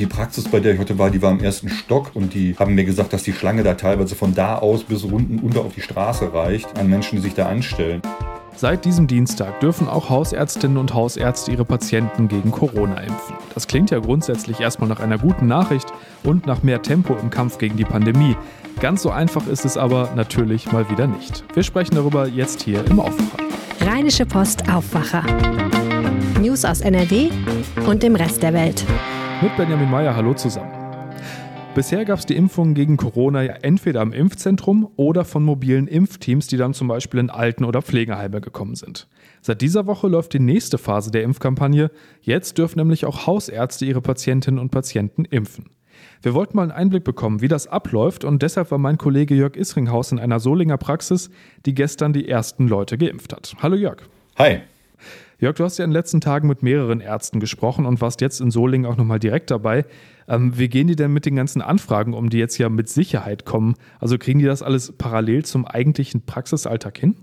Die Praxis, bei der ich heute war, die war im ersten Stock und die haben mir gesagt, dass die Schlange da teilweise von da aus bis unten unter auf die Straße reicht, an Menschen, die sich da anstellen. Seit diesem Dienstag dürfen auch Hausärztinnen und Hausärzte ihre Patienten gegen Corona impfen. Das klingt ja grundsätzlich erstmal nach einer guten Nachricht und nach mehr Tempo im Kampf gegen die Pandemie. Ganz so einfach ist es aber natürlich mal wieder nicht. Wir sprechen darüber jetzt hier im Aufwacher. Rheinische Post Aufwacher. News aus NRW und dem Rest der Welt. Mit Benjamin Meyer, hallo zusammen. Bisher gab es die Impfungen gegen Corona ja entweder am Impfzentrum oder von mobilen Impfteams, die dann zum Beispiel in Alten- oder Pflegeheime gekommen sind. Seit dieser Woche läuft die nächste Phase der Impfkampagne. Jetzt dürfen nämlich auch Hausärzte ihre Patientinnen und Patienten impfen. Wir wollten mal einen Einblick bekommen, wie das abläuft und deshalb war mein Kollege Jörg Isringhaus in einer Solinger Praxis, die gestern die ersten Leute geimpft hat. Hallo Jörg. Hi. Jörg, du hast ja in den letzten Tagen mit mehreren Ärzten gesprochen und warst jetzt in Solingen auch nochmal direkt dabei. Ähm, wie gehen die denn mit den ganzen Anfragen um, die jetzt ja mit Sicherheit kommen? Also kriegen die das alles parallel zum eigentlichen Praxisalltag hin?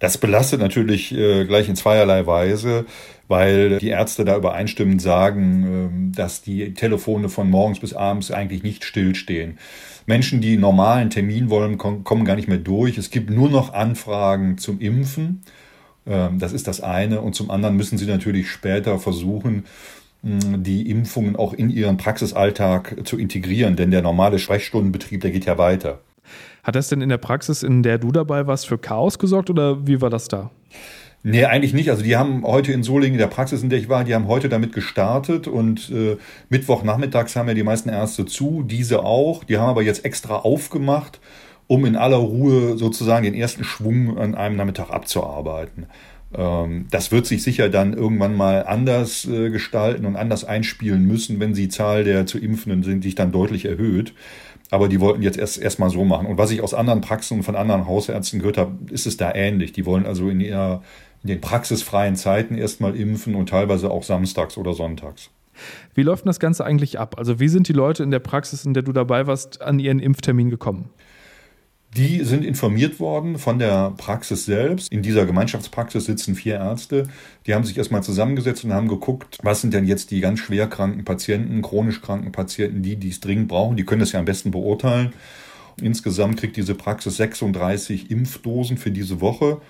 Das belastet natürlich äh, gleich in zweierlei Weise, weil die Ärzte da übereinstimmend sagen, äh, dass die Telefone von morgens bis abends eigentlich nicht stillstehen. Menschen, die normalen Termin wollen, kommen gar nicht mehr durch. Es gibt nur noch Anfragen zum Impfen. Ähm, das ist das eine. Und zum anderen müssen sie natürlich später versuchen, die Impfungen auch in ihren Praxisalltag zu integrieren, denn der normale Sprechstundenbetrieb, der geht ja weiter. Hat das denn in der Praxis, in der du dabei warst, für Chaos gesorgt oder wie war das da? Nee, eigentlich nicht. Also die haben heute in Solingen, in der Praxis, in der ich war, die haben heute damit gestartet und äh, Mittwochnachmittags haben ja die meisten Ärzte zu, diese auch. Die haben aber jetzt extra aufgemacht um in aller Ruhe sozusagen den ersten Schwung an einem Nachmittag abzuarbeiten. Ähm, das wird sich sicher dann irgendwann mal anders äh, gestalten und anders einspielen müssen, wenn die Zahl der zu Impfenden sind, sich dann deutlich erhöht. Aber die wollten jetzt erst erstmal so machen. Und was ich aus anderen Praxen und von anderen Hausärzten gehört habe, ist es da ähnlich. Die wollen also in, ihrer, in den praxisfreien Zeiten erstmal impfen und teilweise auch samstags oder sonntags. Wie läuft das Ganze eigentlich ab? Also wie sind die Leute in der Praxis, in der du dabei warst, an ihren Impftermin gekommen? Die sind informiert worden von der Praxis selbst. In dieser Gemeinschaftspraxis sitzen vier Ärzte. Die haben sich erstmal zusammengesetzt und haben geguckt, was sind denn jetzt die ganz schwer kranken Patienten, chronisch kranken Patienten, die dies dringend brauchen. Die können das ja am besten beurteilen. Insgesamt kriegt diese Praxis 36 Impfdosen für diese Woche,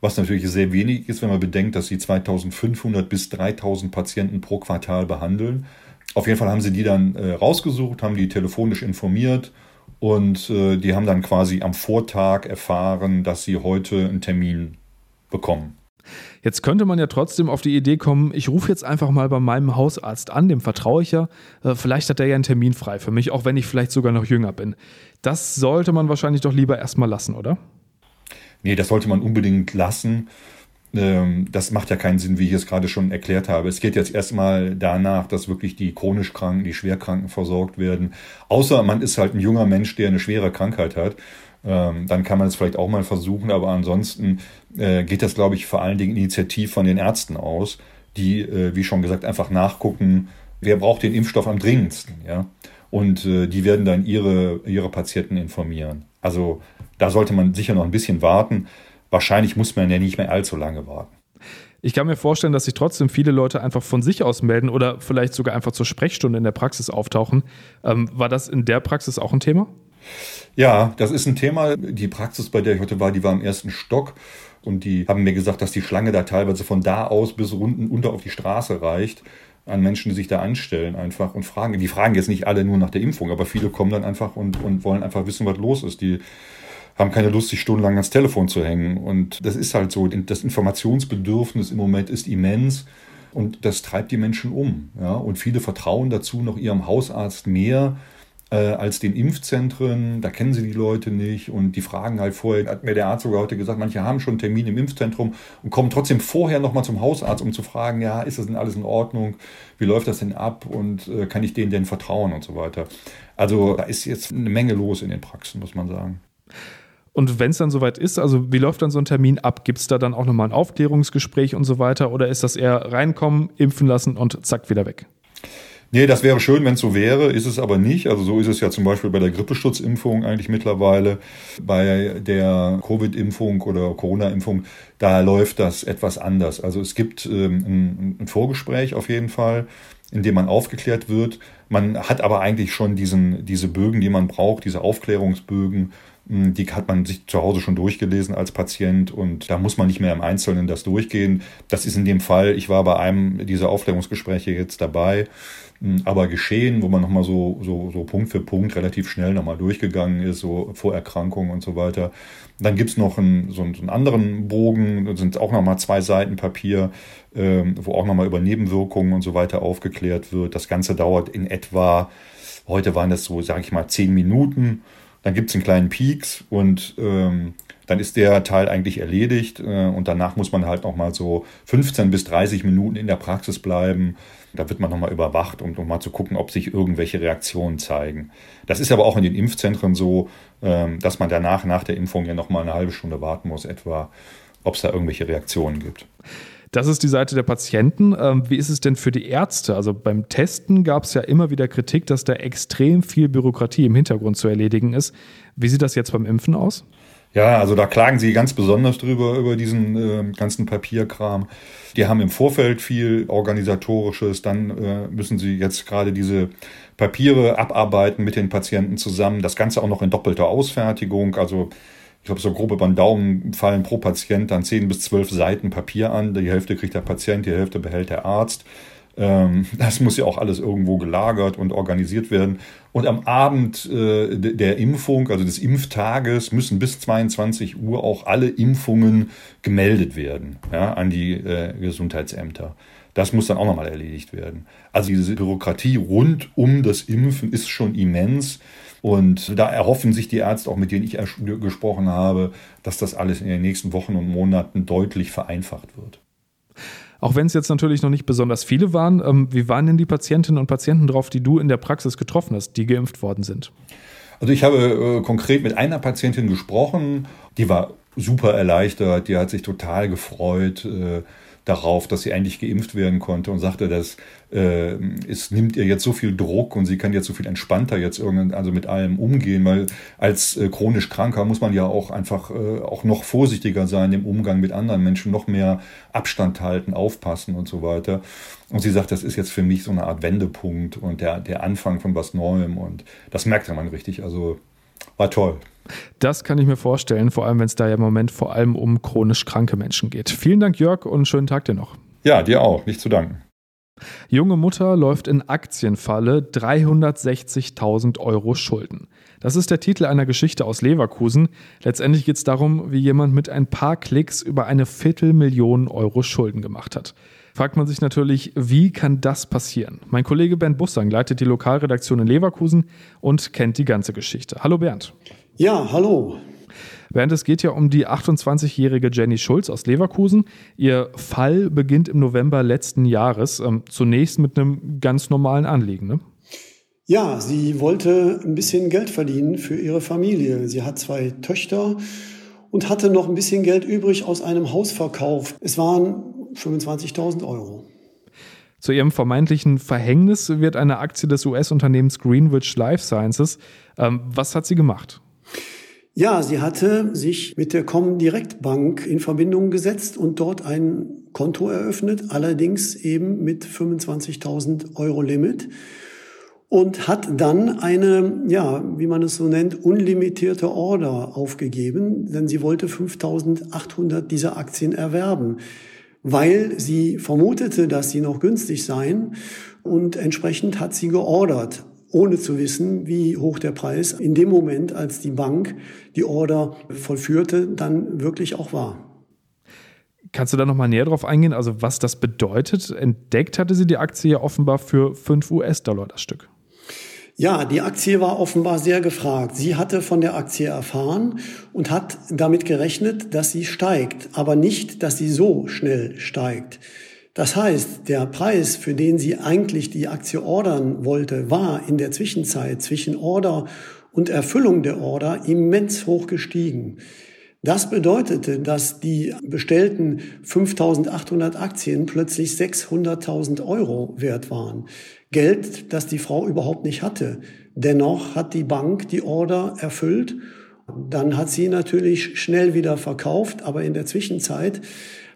was natürlich sehr wenig ist, wenn man bedenkt, dass sie 2500 bis 3000 Patienten pro Quartal behandeln. Auf jeden Fall haben sie die dann äh, rausgesucht, haben die telefonisch informiert und äh, die haben dann quasi am Vortag erfahren, dass sie heute einen Termin bekommen. Jetzt könnte man ja trotzdem auf die Idee kommen, ich rufe jetzt einfach mal bei meinem Hausarzt an, dem vertraue ich ja. Äh, vielleicht hat er ja einen Termin frei für mich, auch wenn ich vielleicht sogar noch jünger bin. Das sollte man wahrscheinlich doch lieber erstmal lassen, oder? Nee, das sollte man unbedingt lassen. Ähm, das macht ja keinen Sinn, wie ich es gerade schon erklärt habe. Es geht jetzt erstmal danach, dass wirklich die chronisch Kranken, die Schwerkranken versorgt werden. Außer man ist halt ein junger Mensch, der eine schwere Krankheit hat. Ähm, dann kann man es vielleicht auch mal versuchen, aber ansonsten äh, geht das, glaube ich, vor allen Dingen initiativ von den Ärzten aus, die, äh, wie schon gesagt, einfach nachgucken, wer braucht den Impfstoff am dringendsten, ja. Und äh, die werden dann ihre, ihre Patienten informieren. Also da sollte man sicher noch ein bisschen warten wahrscheinlich muss man ja nicht mehr allzu lange warten. Ich kann mir vorstellen, dass sich trotzdem viele Leute einfach von sich aus melden oder vielleicht sogar einfach zur Sprechstunde in der Praxis auftauchen. Ähm, war das in der Praxis auch ein Thema? Ja, das ist ein Thema. Die Praxis, bei der ich heute war, die war im ersten Stock. Und die haben mir gesagt, dass die Schlange da teilweise von da aus bis unten unter auf die Straße reicht an Menschen, die sich da anstellen einfach und fragen. Die fragen jetzt nicht alle nur nach der Impfung, aber viele kommen dann einfach und, und wollen einfach wissen, was los ist. Die haben keine Lust, sich stundenlang ans Telefon zu hängen. Und das ist halt so. Das Informationsbedürfnis im Moment ist immens. Und das treibt die Menschen um. Ja? Und viele vertrauen dazu noch ihrem Hausarzt mehr äh, als den Impfzentren. Da kennen sie die Leute nicht und die fragen halt vorher, hat mir der Arzt sogar heute gesagt, manche haben schon einen Termin im Impfzentrum und kommen trotzdem vorher nochmal zum Hausarzt, um zu fragen, ja, ist das denn alles in Ordnung? Wie läuft das denn ab und äh, kann ich denen denn vertrauen und so weiter? Also da ist jetzt eine Menge los in den Praxen, muss man sagen. Und wenn es dann soweit ist, also wie läuft dann so ein Termin ab? Gibt es da dann auch nochmal ein Aufklärungsgespräch und so weiter? Oder ist das eher reinkommen, impfen lassen und zack, wieder weg? Nee, das wäre schön, wenn es so wäre, ist es aber nicht. Also so ist es ja zum Beispiel bei der Grippeschutzimpfung eigentlich mittlerweile. Bei der Covid-Impfung oder Corona-Impfung, da läuft das etwas anders. Also es gibt ähm, ein, ein Vorgespräch auf jeden Fall in dem man aufgeklärt wird. Man hat aber eigentlich schon diesen, diese Bögen, die man braucht, diese Aufklärungsbögen, die hat man sich zu Hause schon durchgelesen als Patient und da muss man nicht mehr im Einzelnen das durchgehen. Das ist in dem Fall, ich war bei einem dieser Aufklärungsgespräche jetzt dabei, hm, aber geschehen, wo man nochmal so, so, so Punkt für Punkt relativ schnell nochmal durchgegangen ist, so Vorerkrankungen und so weiter. Dann gibt's noch einen, so, einen, so einen anderen Bogen, da sind auch nochmal zwei Seiten Papier, ähm, wo auch nochmal über Nebenwirkungen und so weiter aufgeklärt wird. Das Ganze dauert in etwa, heute waren das so, sage ich mal, zehn Minuten. Dann gibt's einen kleinen Peaks und ähm, dann ist der Teil eigentlich erledigt äh, und danach muss man halt nochmal so 15 bis 30 Minuten in der Praxis bleiben. Da wird man nochmal überwacht, um nochmal zu gucken, ob sich irgendwelche Reaktionen zeigen. Das ist aber auch in den Impfzentren so, ähm, dass man danach, nach der Impfung ja nochmal eine halbe Stunde warten muss, etwa, ob es da irgendwelche Reaktionen gibt. Das ist die Seite der Patienten. Ähm, wie ist es denn für die Ärzte? Also beim Testen gab es ja immer wieder Kritik, dass da extrem viel Bürokratie im Hintergrund zu erledigen ist. Wie sieht das jetzt beim Impfen aus? Ja, also da klagen sie ganz besonders drüber, über diesen äh, ganzen Papierkram. Die haben im Vorfeld viel organisatorisches, dann äh, müssen sie jetzt gerade diese Papiere abarbeiten mit den Patienten zusammen. Das Ganze auch noch in doppelter Ausfertigung. Also ich glaube, so grob über den Daumen fallen pro Patient dann zehn bis zwölf Seiten Papier an. Die Hälfte kriegt der Patient, die Hälfte behält der Arzt. Ähm, das muss ja auch alles irgendwo gelagert und organisiert werden. Und am Abend äh, der Impfung, also des Impftages, müssen bis 22 Uhr auch alle Impfungen gemeldet werden ja, an die äh, Gesundheitsämter. Das muss dann auch nochmal erledigt werden. Also diese Bürokratie rund um das Impfen ist schon immens. Und da erhoffen sich die Ärzte, auch mit denen ich gesprochen habe, dass das alles in den nächsten Wochen und Monaten deutlich vereinfacht wird. Auch wenn es jetzt natürlich noch nicht besonders viele waren, ähm, wie waren denn die Patientinnen und Patienten drauf, die du in der Praxis getroffen hast, die geimpft worden sind? Also ich habe äh, konkret mit einer Patientin gesprochen, die war super erleichtert, die hat sich total gefreut. Äh, darauf, dass sie endlich geimpft werden konnte und sagte, dass äh, es nimmt ihr jetzt so viel Druck und sie kann jetzt so viel entspannter jetzt irgendwann also mit allem umgehen, weil als äh, chronisch Kranker muss man ja auch einfach äh, auch noch vorsichtiger sein im Umgang mit anderen Menschen, noch mehr Abstand halten, aufpassen und so weiter. Und sie sagt, das ist jetzt für mich so eine Art Wendepunkt und der, der Anfang von was Neuem und das merkte man richtig. Also war toll. Das kann ich mir vorstellen, vor allem wenn es da ja im Moment vor allem um chronisch kranke Menschen geht. Vielen Dank, Jörg, und schönen Tag dir noch. Ja, dir auch. Nicht zu danken. Junge Mutter läuft in Aktienfalle 360.000 Euro Schulden. Das ist der Titel einer Geschichte aus Leverkusen. Letztendlich geht es darum, wie jemand mit ein paar Klicks über eine Viertelmillion Euro Schulden gemacht hat. Fragt man sich natürlich, wie kann das passieren? Mein Kollege Bernd Bussang leitet die Lokalredaktion in Leverkusen und kennt die ganze Geschichte. Hallo Bernd. Ja, hallo. Während es geht ja um die 28-jährige Jenny Schulz aus Leverkusen. Ihr Fall beginnt im November letzten Jahres. Ähm, zunächst mit einem ganz normalen Anliegen. Ne? Ja, sie wollte ein bisschen Geld verdienen für ihre Familie. Sie hat zwei Töchter und hatte noch ein bisschen Geld übrig aus einem Hausverkauf. Es waren 25.000 Euro. Zu ihrem vermeintlichen Verhängnis wird eine Aktie des US-Unternehmens Greenwich Life Sciences. Ähm, was hat sie gemacht? Ja, sie hatte sich mit der Comdirect Bank in Verbindung gesetzt und dort ein Konto eröffnet, allerdings eben mit 25.000 Euro Limit und hat dann eine, ja, wie man es so nennt, unlimitierte Order aufgegeben, denn sie wollte 5.800 dieser Aktien erwerben, weil sie vermutete, dass sie noch günstig seien und entsprechend hat sie geordert ohne zu wissen, wie hoch der Preis in dem Moment, als die Bank die Order vollführte, dann wirklich auch war. Kannst du da nochmal näher drauf eingehen, also was das bedeutet? Entdeckt hatte sie die Aktie ja offenbar für 5 US-Dollar das Stück. Ja, die Aktie war offenbar sehr gefragt. Sie hatte von der Aktie erfahren und hat damit gerechnet, dass sie steigt, aber nicht, dass sie so schnell steigt. Das heißt, der Preis, für den sie eigentlich die Aktie ordern wollte, war in der Zwischenzeit zwischen Order und Erfüllung der Order immens hoch gestiegen. Das bedeutete, dass die bestellten 5800 Aktien plötzlich 600.000 Euro wert waren. Geld, das die Frau überhaupt nicht hatte. Dennoch hat die Bank die Order erfüllt. Dann hat sie natürlich schnell wieder verkauft, aber in der Zwischenzeit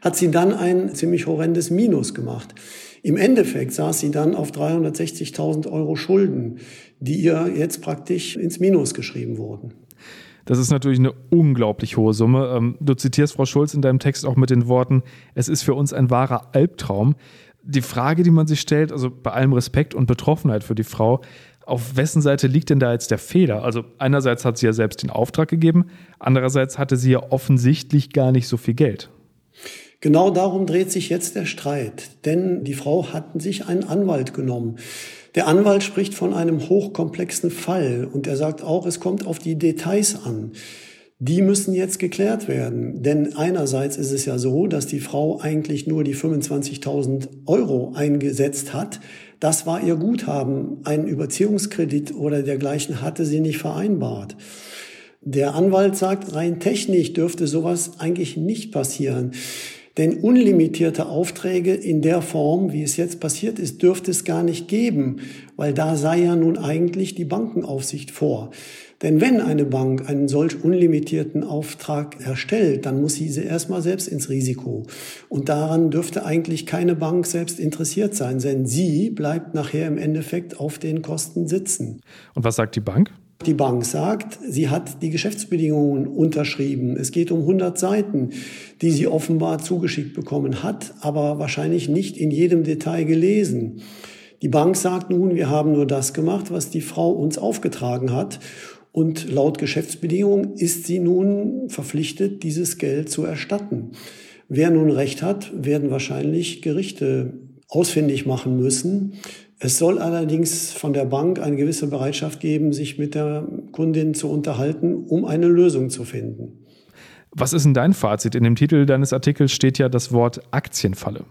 hat sie dann ein ziemlich horrendes Minus gemacht. Im Endeffekt saß sie dann auf 360.000 Euro Schulden, die ihr jetzt praktisch ins Minus geschrieben wurden. Das ist natürlich eine unglaublich hohe Summe. Ähm, du zitierst Frau Schulz in deinem Text auch mit den Worten, es ist für uns ein wahrer Albtraum. Die Frage, die man sich stellt, also bei allem Respekt und Betroffenheit für die Frau, auf wessen Seite liegt denn da jetzt der Fehler? Also einerseits hat sie ja selbst den Auftrag gegeben, andererseits hatte sie ja offensichtlich gar nicht so viel Geld. Genau darum dreht sich jetzt der Streit, denn die Frau hat sich einen Anwalt genommen. Der Anwalt spricht von einem hochkomplexen Fall und er sagt auch, es kommt auf die Details an. Die müssen jetzt geklärt werden, denn einerseits ist es ja so, dass die Frau eigentlich nur die 25.000 Euro eingesetzt hat. Das war ihr Guthaben. Einen Überziehungskredit oder dergleichen hatte sie nicht vereinbart. Der Anwalt sagt, rein technisch dürfte sowas eigentlich nicht passieren. Denn unlimitierte Aufträge in der Form, wie es jetzt passiert ist, dürfte es gar nicht geben, weil da sei ja nun eigentlich die Bankenaufsicht vor. Denn wenn eine Bank einen solch unlimitierten Auftrag erstellt, dann muss sie erstmal selbst ins Risiko. Und daran dürfte eigentlich keine Bank selbst interessiert sein, denn sie bleibt nachher im Endeffekt auf den Kosten sitzen. Und was sagt die Bank? Die Bank sagt, sie hat die Geschäftsbedingungen unterschrieben. Es geht um 100 Seiten, die sie offenbar zugeschickt bekommen hat, aber wahrscheinlich nicht in jedem Detail gelesen. Die Bank sagt nun, wir haben nur das gemacht, was die Frau uns aufgetragen hat. Und laut Geschäftsbedingungen ist sie nun verpflichtet, dieses Geld zu erstatten. Wer nun Recht hat, werden wahrscheinlich Gerichte ausfindig machen müssen. Es soll allerdings von der Bank eine gewisse Bereitschaft geben, sich mit der Kundin zu unterhalten, um eine Lösung zu finden. Was ist denn dein Fazit? In dem Titel deines Artikels steht ja das Wort Aktienfalle.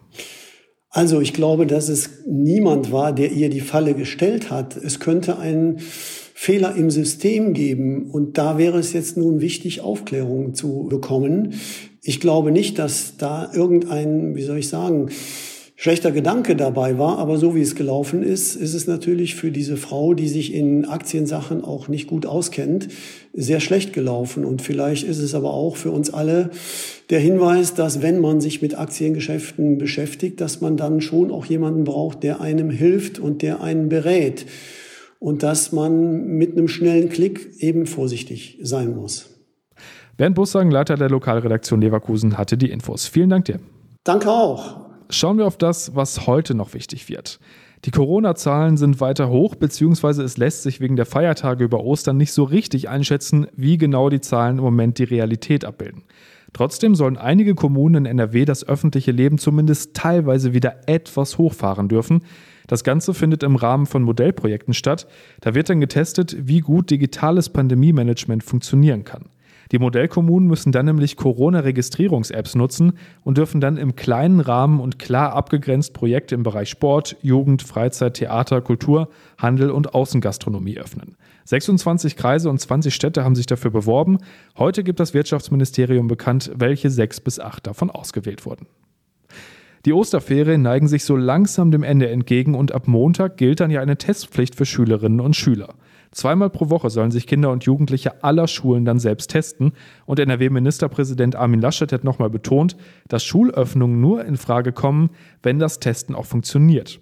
Also ich glaube, dass es niemand war, der ihr die Falle gestellt hat. Es könnte einen Fehler im System geben und da wäre es jetzt nun wichtig, Aufklärung zu bekommen. Ich glaube nicht, dass da irgendein, wie soll ich sagen, schlechter Gedanke dabei war, aber so wie es gelaufen ist, ist es natürlich für diese Frau, die sich in Aktiensachen auch nicht gut auskennt, sehr schlecht gelaufen. Und vielleicht ist es aber auch für uns alle der Hinweis, dass wenn man sich mit Aktiengeschäften beschäftigt, dass man dann schon auch jemanden braucht, der einem hilft und der einen berät. Und dass man mit einem schnellen Klick eben vorsichtig sein muss. Bernd Bussagen, Leiter der Lokalredaktion Leverkusen, hatte die Infos. Vielen Dank dir. Danke auch. Schauen wir auf das, was heute noch wichtig wird. Die Corona-Zahlen sind weiter hoch, beziehungsweise es lässt sich wegen der Feiertage über Ostern nicht so richtig einschätzen, wie genau die Zahlen im Moment die Realität abbilden. Trotzdem sollen einige Kommunen in NRW das öffentliche Leben zumindest teilweise wieder etwas hochfahren dürfen. Das Ganze findet im Rahmen von Modellprojekten statt. Da wird dann getestet, wie gut digitales Pandemie-Management funktionieren kann. Die Modellkommunen müssen dann nämlich Corona-Registrierungs-Apps nutzen und dürfen dann im kleinen Rahmen und klar abgegrenzt Projekte im Bereich Sport, Jugend, Freizeit, Theater, Kultur, Handel und Außengastronomie öffnen. 26 Kreise und 20 Städte haben sich dafür beworben. Heute gibt das Wirtschaftsministerium bekannt, welche sechs bis acht davon ausgewählt wurden. Die Osterferien neigen sich so langsam dem Ende entgegen und ab Montag gilt dann ja eine Testpflicht für Schülerinnen und Schüler. Zweimal pro Woche sollen sich Kinder und Jugendliche aller Schulen dann selbst testen. Und NRW-Ministerpräsident Armin Laschet hat nochmal betont, dass Schulöffnungen nur in Frage kommen, wenn das Testen auch funktioniert.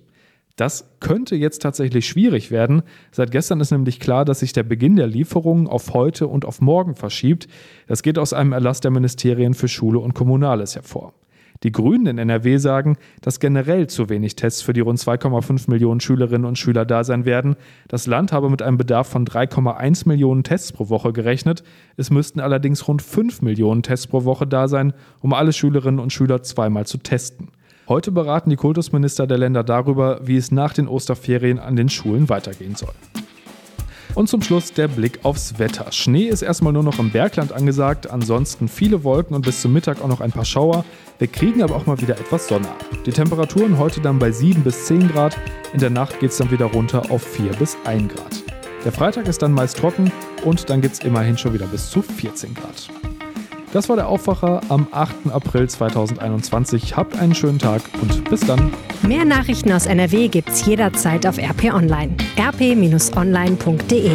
Das könnte jetzt tatsächlich schwierig werden. Seit gestern ist nämlich klar, dass sich der Beginn der Lieferungen auf heute und auf morgen verschiebt. Das geht aus einem Erlass der Ministerien für Schule und Kommunales hervor. Die Grünen in NRW sagen, dass generell zu wenig Tests für die rund 2,5 Millionen Schülerinnen und Schüler da sein werden. Das Land habe mit einem Bedarf von 3,1 Millionen Tests pro Woche gerechnet. Es müssten allerdings rund 5 Millionen Tests pro Woche da sein, um alle Schülerinnen und Schüler zweimal zu testen. Heute beraten die Kultusminister der Länder darüber, wie es nach den Osterferien an den Schulen weitergehen soll. Und zum Schluss der Blick aufs Wetter. Schnee ist erstmal nur noch im Bergland angesagt, ansonsten viele Wolken und bis zum Mittag auch noch ein paar Schauer. Wir kriegen aber auch mal wieder etwas Sonne ab. Die Temperaturen heute dann bei 7 bis 10 Grad, in der Nacht geht es dann wieder runter auf 4 bis 1 Grad. Der Freitag ist dann meist trocken und dann gibt es immerhin schon wieder bis zu 14 Grad. Das war der Aufwacher am 8. April 2021. Habt einen schönen Tag und bis dann. Mehr Nachrichten aus NRW gibt's jederzeit auf RP Online. rp-online.de